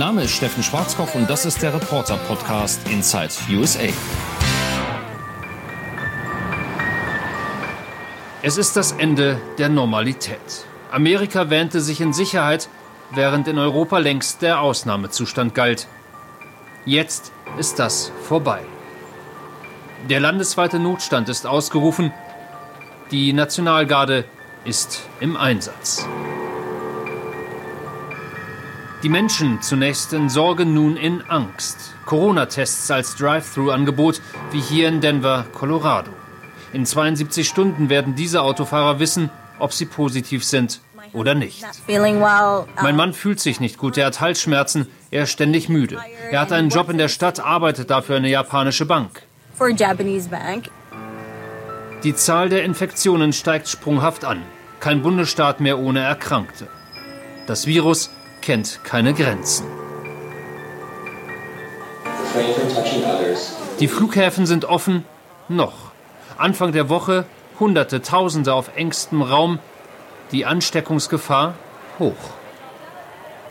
Name ist Steffen Schwarzkopf und das ist der Reporter-Podcast Inside USA. Es ist das Ende der Normalität. Amerika wähnte sich in Sicherheit, während in Europa längst der Ausnahmezustand galt. Jetzt ist das vorbei. Der landesweite Notstand ist ausgerufen. Die Nationalgarde ist im Einsatz. Die Menschen zunächst in Sorge, nun in Angst. Corona-Tests als Drive-Thru-Angebot, wie hier in Denver, Colorado. In 72 Stunden werden diese Autofahrer wissen, ob sie positiv sind oder nicht. Mein Mann fühlt sich nicht gut, er hat Halsschmerzen, er ist ständig müde. Er hat einen Job in der Stadt, arbeitet dafür eine japanische Bank. Die Zahl der Infektionen steigt sprunghaft an. Kein Bundesstaat mehr ohne Erkrankte. Das Virus kennt keine Grenzen. Die Flughäfen sind offen, noch. Anfang der Woche Hunderte, Tausende auf engstem Raum, die Ansteckungsgefahr hoch.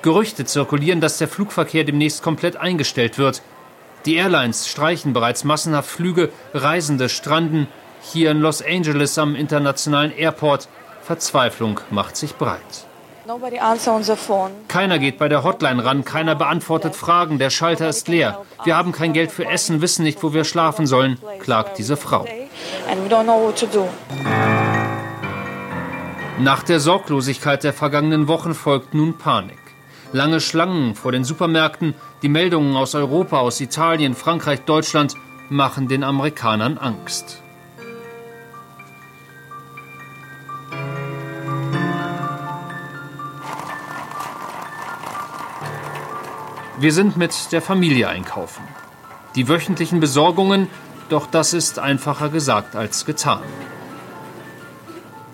Gerüchte zirkulieren, dass der Flugverkehr demnächst komplett eingestellt wird. Die Airlines streichen bereits massenhaft Flüge, Reisende stranden. Hier in Los Angeles am internationalen Airport. Verzweiflung macht sich breit. Keiner geht bei der Hotline ran, keiner beantwortet Fragen, der Schalter ist leer. Wir haben kein Geld für Essen, wissen nicht, wo wir schlafen sollen, klagt diese Frau. Nach der Sorglosigkeit der vergangenen Wochen folgt nun Panik. Lange Schlangen vor den Supermärkten, die Meldungen aus Europa, aus Italien, Frankreich, Deutschland machen den Amerikanern Angst. Wir sind mit der Familie einkaufen. Die wöchentlichen Besorgungen, doch das ist einfacher gesagt als getan.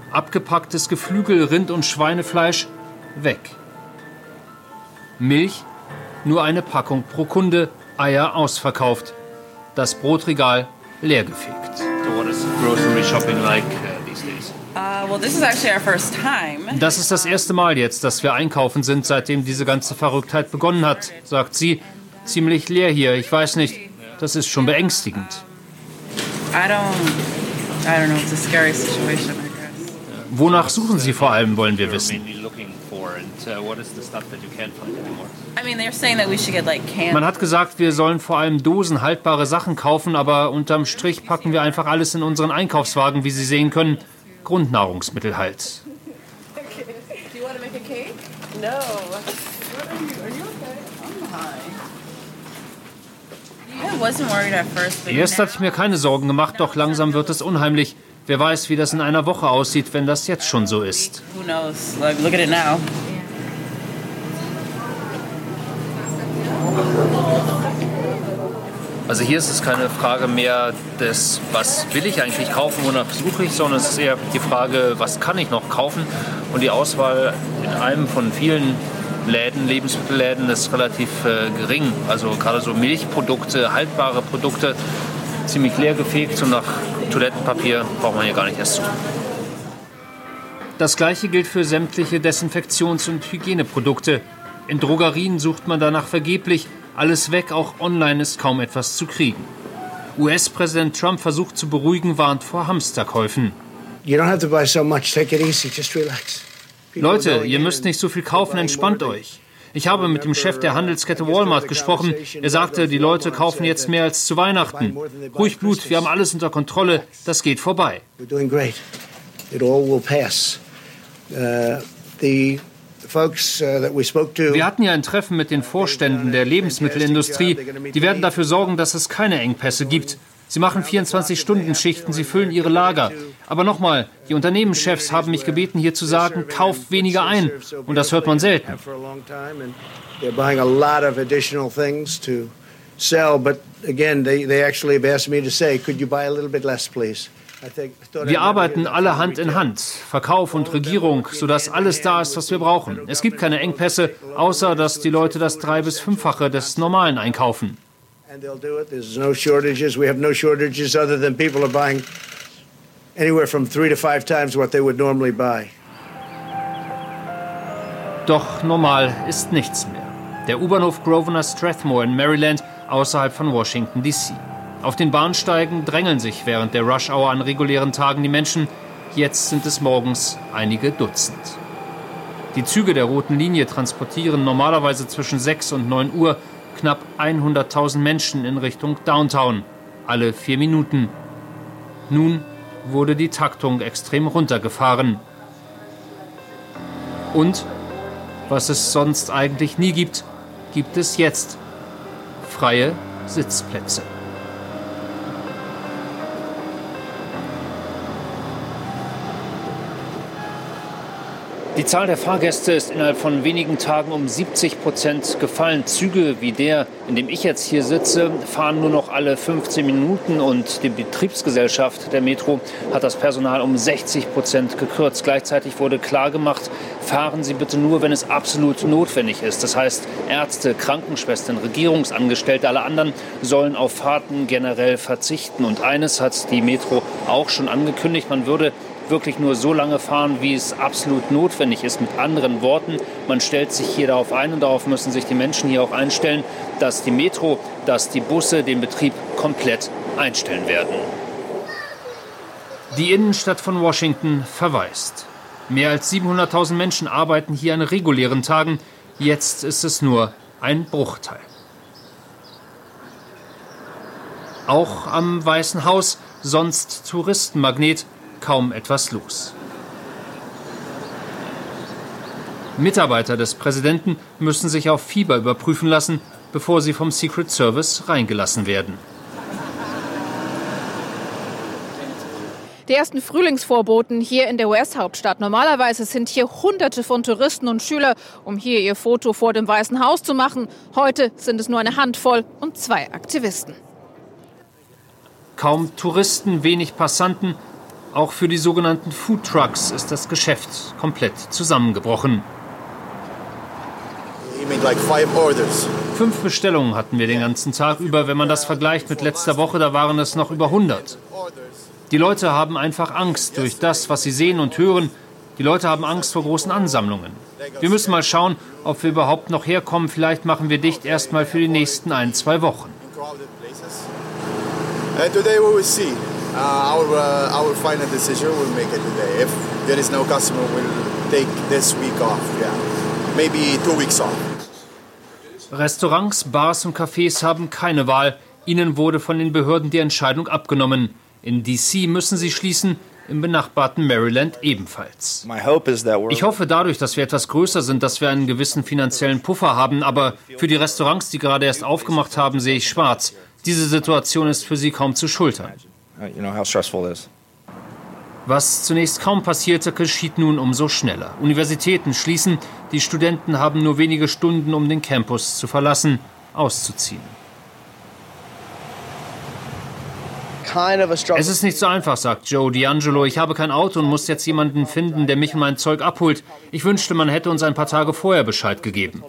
Abgepacktes Geflügel, Rind- und Schweinefleisch weg. Milch, nur eine Packung pro Kunde, Eier ausverkauft. Das Brotregal leergefegt. So what is grocery shopping like uh, these days? Uh, das ist das erste Mal jetzt, dass wir einkaufen sind, seitdem diese ganze Verrücktheit begonnen hat, sagt sie. Ziemlich leer hier, ich weiß nicht. Das ist schon beängstigend. Wonach suchen Sie vor allem, wollen wir wissen. Man hat gesagt, wir sollen vor allem Dosen haltbare Sachen kaufen, aber unterm Strich packen wir einfach alles in unseren Einkaufswagen, wie Sie sehen können. Grundnahrungsmittel halt. Erst hatte ich mir keine Sorgen gemacht, doch langsam wird es unheimlich. Wer weiß, wie das in einer Woche aussieht, wenn das jetzt schon so ist. Also hier ist es keine Frage mehr des, was will ich eigentlich kaufen, wonach suche ich, sondern es ist eher die Frage, was kann ich noch kaufen. Und die Auswahl in einem von vielen Läden, Lebensmittelläden, ist relativ äh, gering. Also gerade so Milchprodukte, haltbare Produkte, ziemlich leer gefegt und nach Toilettenpapier braucht man hier gar nicht erst suchen. Das gleiche gilt für sämtliche Desinfektions- und Hygieneprodukte. In Drogerien sucht man danach vergeblich, alles weg, auch online ist kaum etwas zu kriegen. US-Präsident Trump versucht zu beruhigen, warnt vor Hamsterkäufen. Leute, ihr müsst nicht so viel kaufen, entspannt euch. Ich habe mit dem Chef der Handelskette Walmart gesprochen. Er sagte, die Leute kaufen jetzt mehr als zu Weihnachten. Ruhig Blut, wir haben alles unter Kontrolle, das geht vorbei. Uh, Wir hatten ja ein Treffen mit den Vorständen der Lebensmittelindustrie. Die werden dafür sorgen, dass es keine Engpässe gibt. Sie machen 24-Stunden-Schichten, sie füllen ihre Lager. Aber nochmal, die Unternehmenschefs haben mich gebeten, hier zu sagen, kauft weniger ein. Und das hört man selten. Sell, but again, they, they actually have asked me to say, could you buy a little bit less, please? Wir arbeiten alle Hand in Hand, Verkauf und Regierung, sodass alles da ist, was wir brauchen. Es gibt keine Engpässe, außer dass die Leute das drei- bis fünffache des normalen einkaufen. Doch normal ist nichts mehr. Der U-Bahnhof Grosvenor Strathmore in Maryland außerhalb von Washington, D.C. Auf den Bahnsteigen drängeln sich während der Rush-Hour an regulären Tagen die Menschen. Jetzt sind es morgens einige Dutzend. Die Züge der roten Linie transportieren normalerweise zwischen 6 und 9 Uhr knapp 100.000 Menschen in Richtung Downtown, alle vier Minuten. Nun wurde die Taktung extrem runtergefahren. Und, was es sonst eigentlich nie gibt, gibt es jetzt freie Sitzplätze. Die Zahl der Fahrgäste ist innerhalb von wenigen Tagen um 70 Prozent gefallen. Züge wie der, in dem ich jetzt hier sitze, fahren nur noch alle 15 Minuten und die Betriebsgesellschaft der Metro hat das Personal um 60 Prozent gekürzt. Gleichzeitig wurde klargemacht, fahren Sie bitte nur, wenn es absolut notwendig ist. Das heißt, Ärzte, Krankenschwestern, Regierungsangestellte, alle anderen sollen auf Fahrten generell verzichten. Und eines hat die Metro auch schon angekündigt, man würde wirklich nur so lange fahren, wie es absolut notwendig ist. Mit anderen Worten, man stellt sich hier darauf ein und darauf müssen sich die Menschen hier auch einstellen, dass die Metro, dass die Busse den Betrieb komplett einstellen werden. Die Innenstadt von Washington verweist. Mehr als 700.000 Menschen arbeiten hier an regulären Tagen. Jetzt ist es nur ein Bruchteil. Auch am Weißen Haus, sonst Touristenmagnet, kaum etwas los. Mitarbeiter des Präsidenten müssen sich auf Fieber überprüfen lassen, bevor sie vom Secret Service reingelassen werden. Die ersten Frühlingsvorboten hier in der US-Hauptstadt. Normalerweise sind hier Hunderte von Touristen und Schüler, um hier ihr Foto vor dem Weißen Haus zu machen. Heute sind es nur eine Handvoll und zwei Aktivisten. Kaum Touristen, wenig Passanten, auch für die sogenannten Food Trucks ist das Geschäft komplett zusammengebrochen. Fünf Bestellungen hatten wir den ganzen Tag über. Wenn man das vergleicht mit letzter Woche, da waren es noch über 100. Die Leute haben einfach Angst durch das, was sie sehen und hören. Die Leute haben Angst vor großen Ansammlungen. Wir müssen mal schauen, ob wir überhaupt noch herkommen. Vielleicht machen wir dicht erstmal für die nächsten ein, zwei Wochen. And today we will see uh, our, uh, our final decision we'll make it today. If there is no customer, we'll take this week off. Yeah, maybe two weeks off. Restaurants, Bars und Cafés haben keine Wahl. Ihnen wurde von den Behörden die Entscheidung abgenommen. In DC müssen sie schließen, im benachbarten Maryland ebenfalls. Ich hoffe dadurch, dass wir etwas größer sind, dass wir einen gewissen finanziellen Puffer haben, aber für die Restaurants, die gerade erst aufgemacht haben, sehe ich schwarz. Diese Situation ist für sie kaum zu schultern. Uh, you know how stressful it is. Was zunächst kaum passierte, geschieht nun umso schneller. Universitäten schließen, die Studenten haben nur wenige Stunden, um den Campus zu verlassen, auszuziehen. Es ist nicht so einfach, sagt Joe D'Angelo. Ich habe kein Auto und muss jetzt jemanden finden, der mich und mein Zeug abholt. Ich wünschte, man hätte uns ein paar Tage vorher Bescheid gegeben.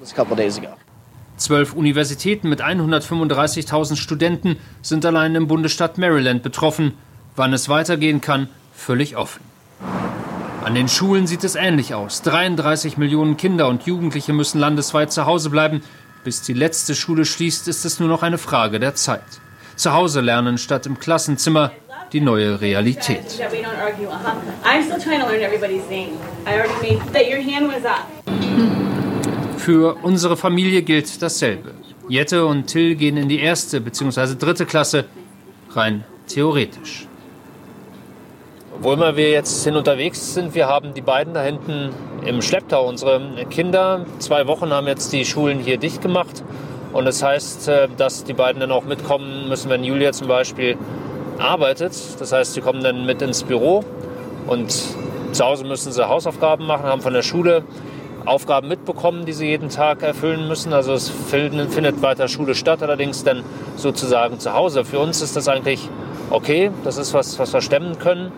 Zwölf Universitäten mit 135.000 Studenten sind allein im Bundesstaat Maryland betroffen. Wann es weitergehen kann, völlig offen. An den Schulen sieht es ähnlich aus. 33 Millionen Kinder und Jugendliche müssen landesweit zu Hause bleiben. Bis die letzte Schule schließt, ist es nur noch eine Frage der Zeit. Zu Hause lernen statt im Klassenzimmer die neue Realität. I'm Für unsere Familie gilt dasselbe. Jette und Till gehen in die erste bzw. dritte Klasse, rein theoretisch. Wo immer wir jetzt hin unterwegs sind, wir haben die beiden da hinten im Schlepptau. Unsere Kinder, zwei Wochen haben jetzt die Schulen hier dicht gemacht. Und das heißt, äh, dass die beiden dann auch mitkommen müssen, wenn Julia zum Beispiel arbeitet. Das heißt, sie kommen dann mit ins Büro und zu Hause müssen sie Hausaufgaben machen, haben von der Schule Aufgaben mitbekommen, die sie jeden Tag erfüllen müssen. Also es findet weiter Schule statt, allerdings dann sozusagen zu Hause. Für uns ist das eigentlich okay, das ist was, was wir stemmen können.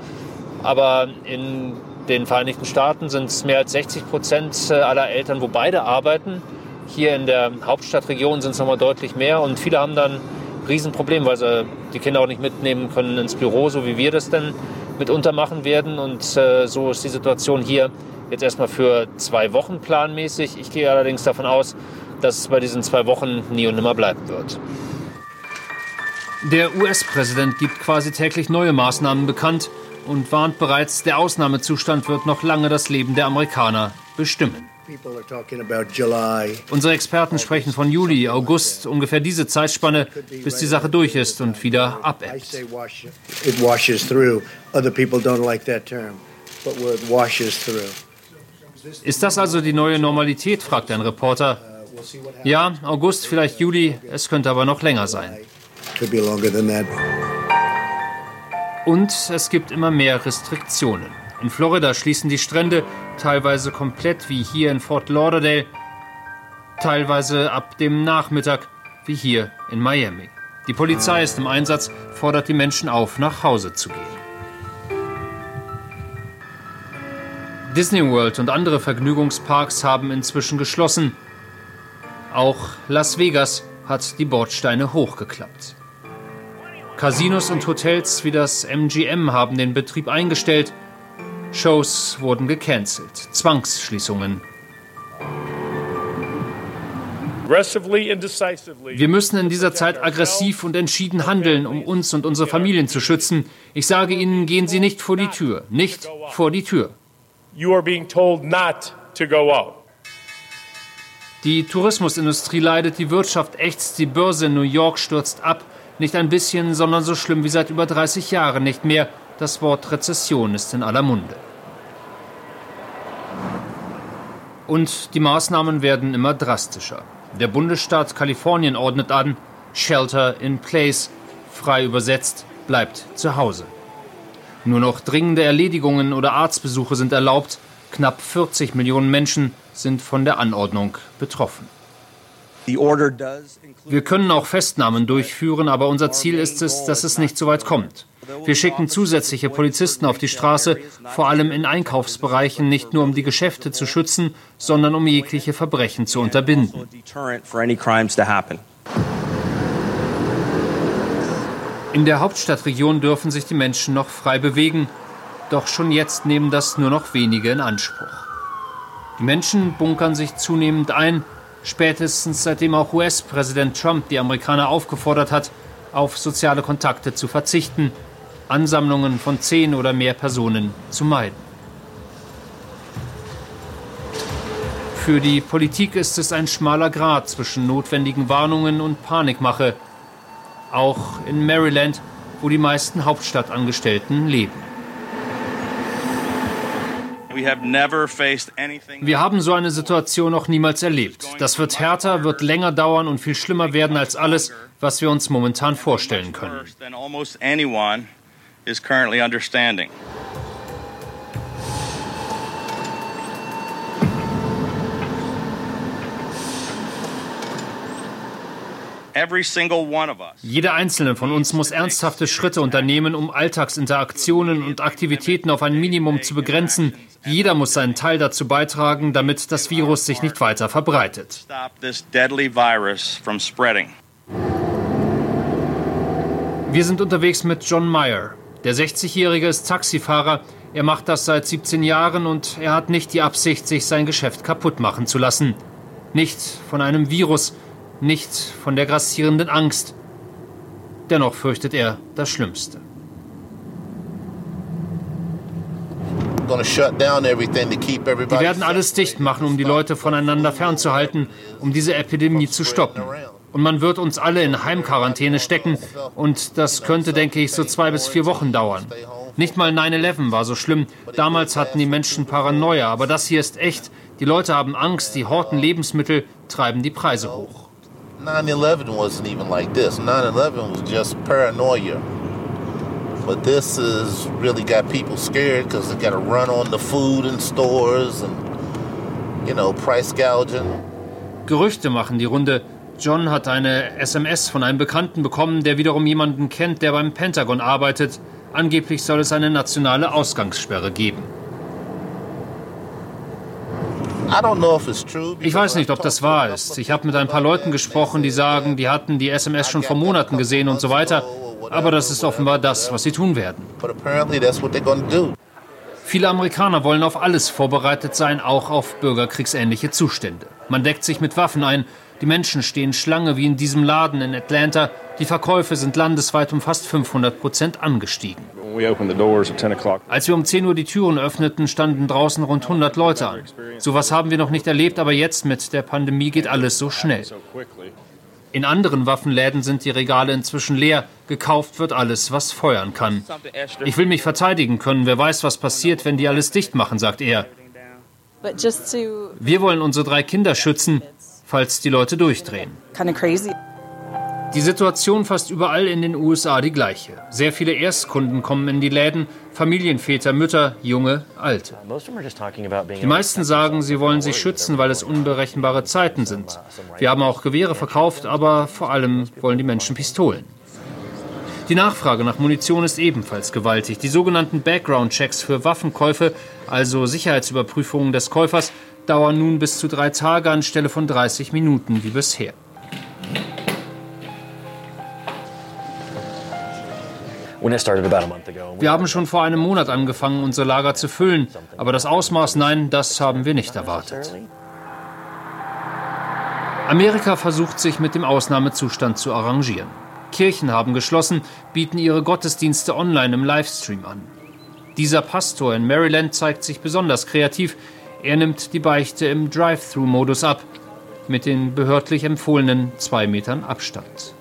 Aber in den Vereinigten Staaten sind es mehr als 60 Prozent aller Eltern, wo beide arbeiten. Hier in der Hauptstadtregion sind es nochmal deutlich mehr und viele haben dann Riesenproblem, weil sie die Kinder auch nicht mitnehmen können ins Büro, so wie wir das denn mitunter machen werden. Und äh, so ist die Situation hier jetzt erstmal für zwei Wochen planmäßig. Ich gehe allerdings davon aus, dass es bei diesen zwei Wochen nie und nimmer bleiben wird. Der US-Präsident gibt quasi täglich neue Maßnahmen bekannt und warnt bereits, der Ausnahmezustand wird noch lange das Leben der Amerikaner bestimmen. Unsere Experten sprechen von Juli, August, ungefähr diese Zeitspanne, bis die Sache durch ist und wieder abebbt. Ist das also die neue Normalität, fragt ein Reporter. Ja, August, vielleicht Juli, es könnte aber noch länger sein. Und es gibt immer mehr Restriktionen. In Florida schließen die Strände teilweise komplett wie hier in Fort Lauderdale, teilweise ab dem Nachmittag wie hier in Miami. Die Polizei ist im Einsatz, fordert die Menschen auf, nach Hause zu gehen. Disney World und andere Vergnügungsparks haben inzwischen geschlossen. Auch Las Vegas hat die Bordsteine hochgeklappt. Casinos und Hotels wie das MGM haben den Betrieb eingestellt Shows wurden gecancelt, Zwangsschließungen. Wir müssen in dieser Zeit aggressiv und entschieden handeln, um uns und unsere Familien zu schützen. Ich sage Ihnen, gehen Sie nicht vor die Tür, nicht vor die Tür. Die Tourismusindustrie leidet, die Wirtschaft ächzt, die Börse in New York stürzt ab. Nicht ein bisschen, sondern so schlimm wie seit über 30 Jahren nicht mehr. Das Wort Rezession ist in aller Munde. Und die Maßnahmen werden immer drastischer. Der Bundesstaat Kalifornien ordnet an, Shelter in Place, frei übersetzt, bleibt zu Hause. Nur noch dringende Erledigungen oder Arztbesuche sind erlaubt. Knapp 40 Millionen Menschen sind von der Anordnung betroffen. Wir können auch Festnahmen durchführen, aber unser Ziel ist es, dass es nicht so weit kommt. Wir schicken zusätzliche Polizisten auf die Straße, vor allem in Einkaufsbereichen, nicht nur um die Geschäfte zu schützen, sondern um jegliche Verbrechen zu unterbinden. In der Hauptstadtregion dürfen sich die Menschen noch frei bewegen, doch schon jetzt nehmen das nur noch wenige in Anspruch. Die Menschen bunkern sich zunehmend ein, spätestens seitdem auch US-Präsident Trump die Amerikaner aufgefordert hat, auf soziale Kontakte zu verzichten, Ansammlungen von zehn oder mehr Personen zu meiden. Für die Politik ist es ein schmaler Grat zwischen notwendigen Warnungen und Panikmache, auch in Maryland, wo die meisten Hauptstadtangestellten leben. Wir haben so eine Situation noch niemals erlebt. Das wird härter, wird länger dauern und viel schlimmer werden als alles, was wir uns momentan vorstellen können. Jeder einzelne von uns muss ernsthafte Schritte unternehmen, um Alltagsinteraktionen und Aktivitäten auf ein Minimum zu begrenzen. Jeder muss seinen Teil dazu beitragen, damit das Virus sich nicht weiter verbreitet. Wir sind unterwegs mit John Meyer. Der 60-Jährige ist Taxifahrer. Er macht das seit 17 Jahren und er hat nicht die Absicht, sich sein Geschäft kaputt machen zu lassen. Nicht von einem Virus, nicht von der grassierenden Angst. Dennoch fürchtet er das Schlimmste. Die werden alles dicht machen, um die Leute voneinander fernzuhalten, um diese Epidemie zu stoppen. Und man wird uns alle in Heimquarantäne stecken und das könnte, denke ich, so zwei bis vier Wochen dauern. Nicht mal 9-11 war so schlimm. Damals hatten die Menschen Paranoia, aber das hier ist echt. Die Leute haben Angst, die horten Lebensmittel, treiben die Preise hoch. 9-11 wasn't even like this. 9-11 was just paranoia. But this has really got people scared because they got to run on the food in stores and, you know, price gouging. Gerüchte machen die Runde. John hat eine SMS von einem Bekannten bekommen, der wiederum jemanden kennt, der beim Pentagon arbeitet. Angeblich soll es eine nationale Ausgangssperre geben. Ich weiß nicht, ob das wahr ist. Ich habe mit ein paar Leuten gesprochen, die sagen, die hatten die SMS schon vor Monaten gesehen und so weiter. Aber das ist offenbar das, was sie tun werden. Viele Amerikaner wollen auf alles vorbereitet sein, auch auf bürgerkriegsähnliche Zustände. Man deckt sich mit Waffen ein. Die Menschen stehen Schlange wie in diesem Laden in Atlanta. Die Verkäufe sind landesweit um fast 500 Prozent angestiegen. Als wir um 10 Uhr die Türen öffneten, standen draußen rund 100 Leute an. Sowas haben wir noch nicht erlebt, aber jetzt mit der Pandemie geht alles so schnell. In anderen Waffenläden sind die Regale inzwischen leer. Gekauft wird alles, was feuern kann. Ich will mich verteidigen können. Wer weiß, was passiert, wenn die alles dicht machen, sagt er. Wir wollen unsere drei Kinder schützen, falls die Leute durchdrehen. Die Situation fast überall in den USA die gleiche. Sehr viele Erstkunden kommen in die Läden, Familienväter, Mütter, Junge, Alte. Die meisten sagen, sie wollen sich schützen, weil es unberechenbare Zeiten sind. Wir haben auch Gewehre verkauft, aber vor allem wollen die Menschen Pistolen. Die Nachfrage nach Munition ist ebenfalls gewaltig. Die sogenannten Background-Checks für Waffenkäufe, also Sicherheitsüberprüfungen des Käufers, dauern nun bis zu drei Tage anstelle von 30 Minuten wie bisher. Wir haben schon vor einem Monat angefangen, unser Lager zu füllen, aber das Ausmaß, nein, das haben wir nicht erwartet. Amerika versucht sich mit dem Ausnahmezustand zu arrangieren. Kirchen haben geschlossen, bieten ihre Gottesdienste online im Livestream an. Dieser Pastor in Maryland zeigt sich besonders kreativ. Er nimmt die Beichte im Drive-Thru-Modus ab, mit den behördlich empfohlenen zwei Metern Abstand.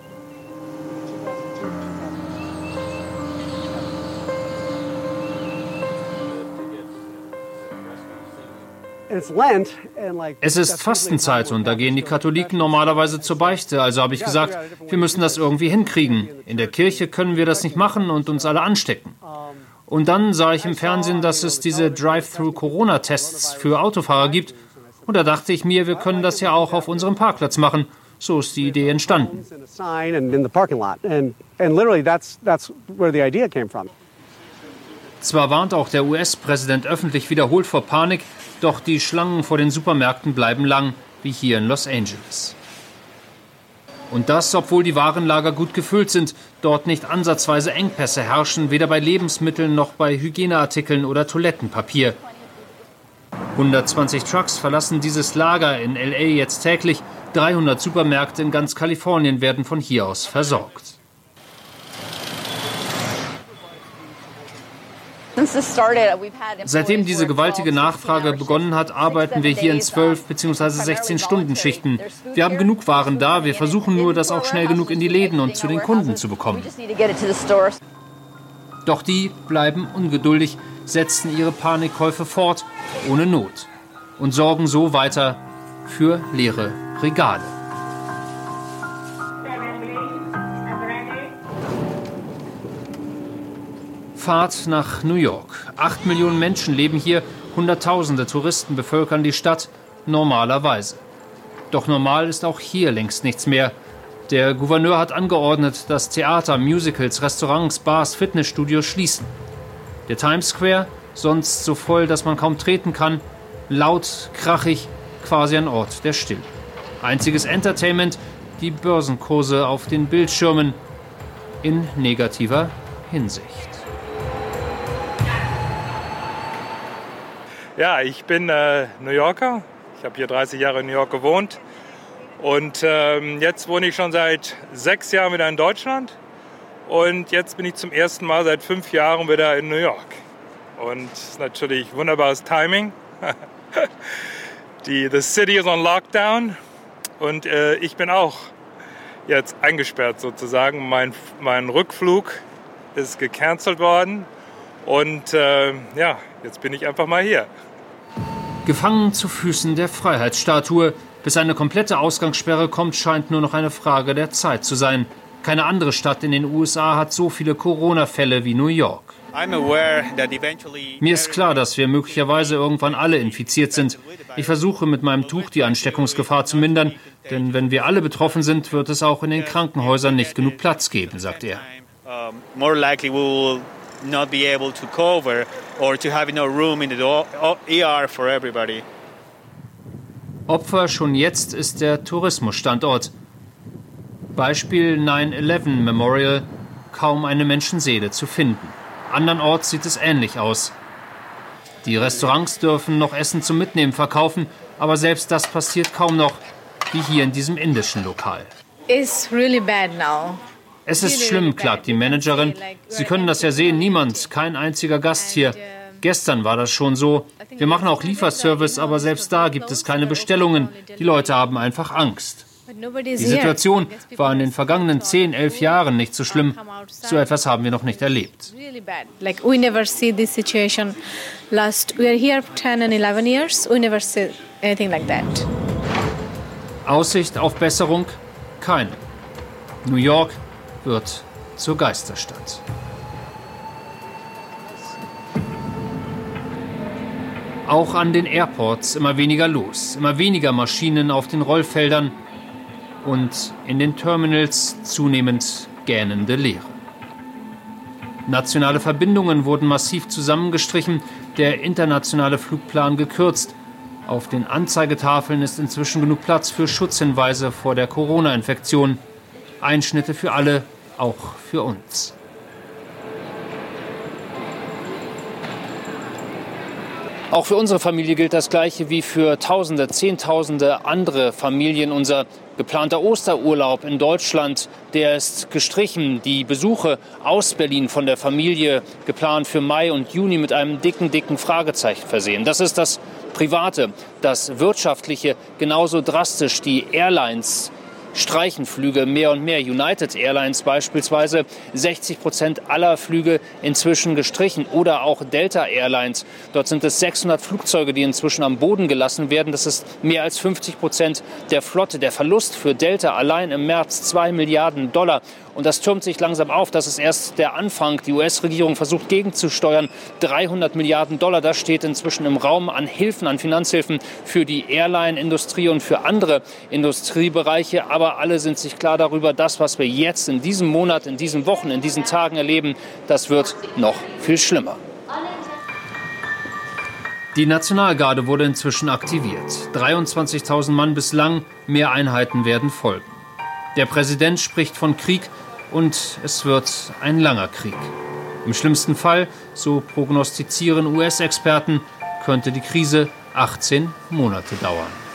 Es ist Fastenzeit und da gehen die Katholiken normalerweise zur Beichte. Also habe ich gesagt, wir müssen das irgendwie hinkriegen. In der Kirche können wir das nicht machen und uns alle anstecken. Und dann sah ich im Fernsehen, dass es diese Drive-Thru-Corona-Tests für Autofahrer gibt. Und da dachte ich mir, wir können das ja auch auf unserem Parkplatz machen. So ist die Idee entstanden. Zwar warnt auch der US-Präsident öffentlich wiederholt vor Panik, doch die Schlangen vor den Supermärkten bleiben lang, wie hier in Los Angeles. Und das, obwohl die Warenlager gut gefüllt sind, dort nicht ansatzweise Engpässe herrschen, weder bei Lebensmitteln noch bei Hygieneartikeln oder Toilettenpapier. 120 Trucks verlassen dieses Lager in LA jetzt täglich. 300 Supermärkte in ganz Kalifornien werden von hier aus versorgt. Seitdem diese gewaltige Nachfrage begonnen hat, arbeiten wir hier in 12 bzw. 16 Stunden Schichten. Wir haben genug Waren da, wir versuchen nur, das auch schnell genug in die Läden und zu den Kunden zu bekommen. Doch die bleiben ungeduldig, setzen ihre Panikkäufe fort, ohne Not, und sorgen so weiter für leere Regale. Fahrt nach New York. Acht Millionen Menschen leben hier, Hunderttausende Touristen bevölkern die Stadt, normalerweise. Doch normal ist auch hier längst nichts mehr. Der Gouverneur hat angeordnet, dass Theater, Musicals, Restaurants, Bars, Fitnessstudios schließen. Der Times Square, sonst so voll, dass man kaum treten kann, laut, krachig, quasi ein Ort der Stille. Einziges Entertainment, die Börsenkurse auf den Bildschirmen in negativer Hinsicht. Ja, ich bin äh, New Yorker. Ich habe hier 30 Jahre in New York gewohnt. Und ähm, jetzt wohne ich schon seit sechs Jahren wieder in Deutschland. Und jetzt bin ich zum ersten Mal seit fünf Jahren wieder in New York. Und natürlich wunderbares Timing. Die the city is on lockdown. Und äh, ich bin auch jetzt eingesperrt sozusagen. Mein, mein Rückflug ist gecancelt worden. Und äh, ja, jetzt bin ich einfach mal hier gefangen zu Füßen der Freiheitsstatue. Bis eine komplette Ausgangssperre kommt, scheint nur noch eine Frage der Zeit zu sein. Keine andere Stadt in den USA hat so viele Corona-Fälle wie New York. Mir ist klar, dass wir möglicherweise irgendwann alle infiziert sind. Ich versuche mit meinem Tuch die Ansteckungsgefahr zu mindern, denn wenn wir alle betroffen sind, wird es auch in den Krankenhäusern nicht genug Platz geben, sagt er not be able to cover or to have enough room in the ER for everybody. Opfer schon jetzt ist der Tourismusstandort. Beispiel 9-11 Memorial, kaum eine Menschenseele zu finden. Andernorts sieht es ähnlich aus. Die Restaurants dürfen noch Essen zum Mitnehmen verkaufen, aber selbst das passiert kaum noch. wie hier in diesem indischen Lokal. It's really bad now. Es ist schlimm, klagt die Managerin. Sie können das ja sehen, niemand, kein einziger Gast hier. Gestern war das schon so. Wir machen auch Lieferservice, aber selbst da gibt es keine Bestellungen. Die Leute haben einfach Angst. Die Situation war in den vergangenen 10, 11 Jahren nicht so schlimm. So etwas haben wir noch nicht erlebt. Like we never see this situation. Last we are here 10 and 11 years. We never see anything like that. Aussicht auf Besserung? Keine. New York wird zur Geisterstadt. Auch an den Airports immer weniger los, immer weniger Maschinen auf den Rollfeldern und in den Terminals zunehmend gähnende Leere. Nationale Verbindungen wurden massiv zusammengestrichen, der internationale Flugplan gekürzt. Auf den Anzeigetafeln ist inzwischen genug Platz für Schutzhinweise vor der Corona-Infektion. Einschnitte für alle, auch für uns. Auch für unsere Familie gilt das Gleiche wie für Tausende, Zehntausende andere Familien. Unser geplanter Osterurlaub in Deutschland, der ist gestrichen. Die Besuche aus Berlin von der Familie geplant für Mai und Juni mit einem dicken, dicken Fragezeichen versehen. Das ist das Private, das Wirtschaftliche genauso drastisch. Die Airlines streichen Flüge mehr und mehr. United Airlines beispielsweise 60 Prozent aller Flüge inzwischen gestrichen oder auch Delta Airlines. Dort sind es 600 Flugzeuge, die inzwischen am Boden gelassen werden. Das ist mehr als 50 Prozent der Flotte. Der Verlust für Delta allein im März 2 Milliarden Dollar. Und das türmt sich langsam auf. Das ist erst der Anfang. Die US-Regierung versucht gegenzusteuern. 300 Milliarden Dollar, das steht inzwischen im Raum an Hilfen, an Finanzhilfen für die Airline-Industrie und für andere Industriebereiche. Aber alle sind sich klar darüber, das, was wir jetzt in diesem Monat, in diesen Wochen, in diesen Tagen erleben, das wird noch viel schlimmer. Die Nationalgarde wurde inzwischen aktiviert. 23.000 Mann bislang, mehr Einheiten werden folgen. Der Präsident spricht von Krieg und es wird ein langer Krieg. Im schlimmsten Fall, so prognostizieren US-Experten, könnte die Krise 18 Monate dauern.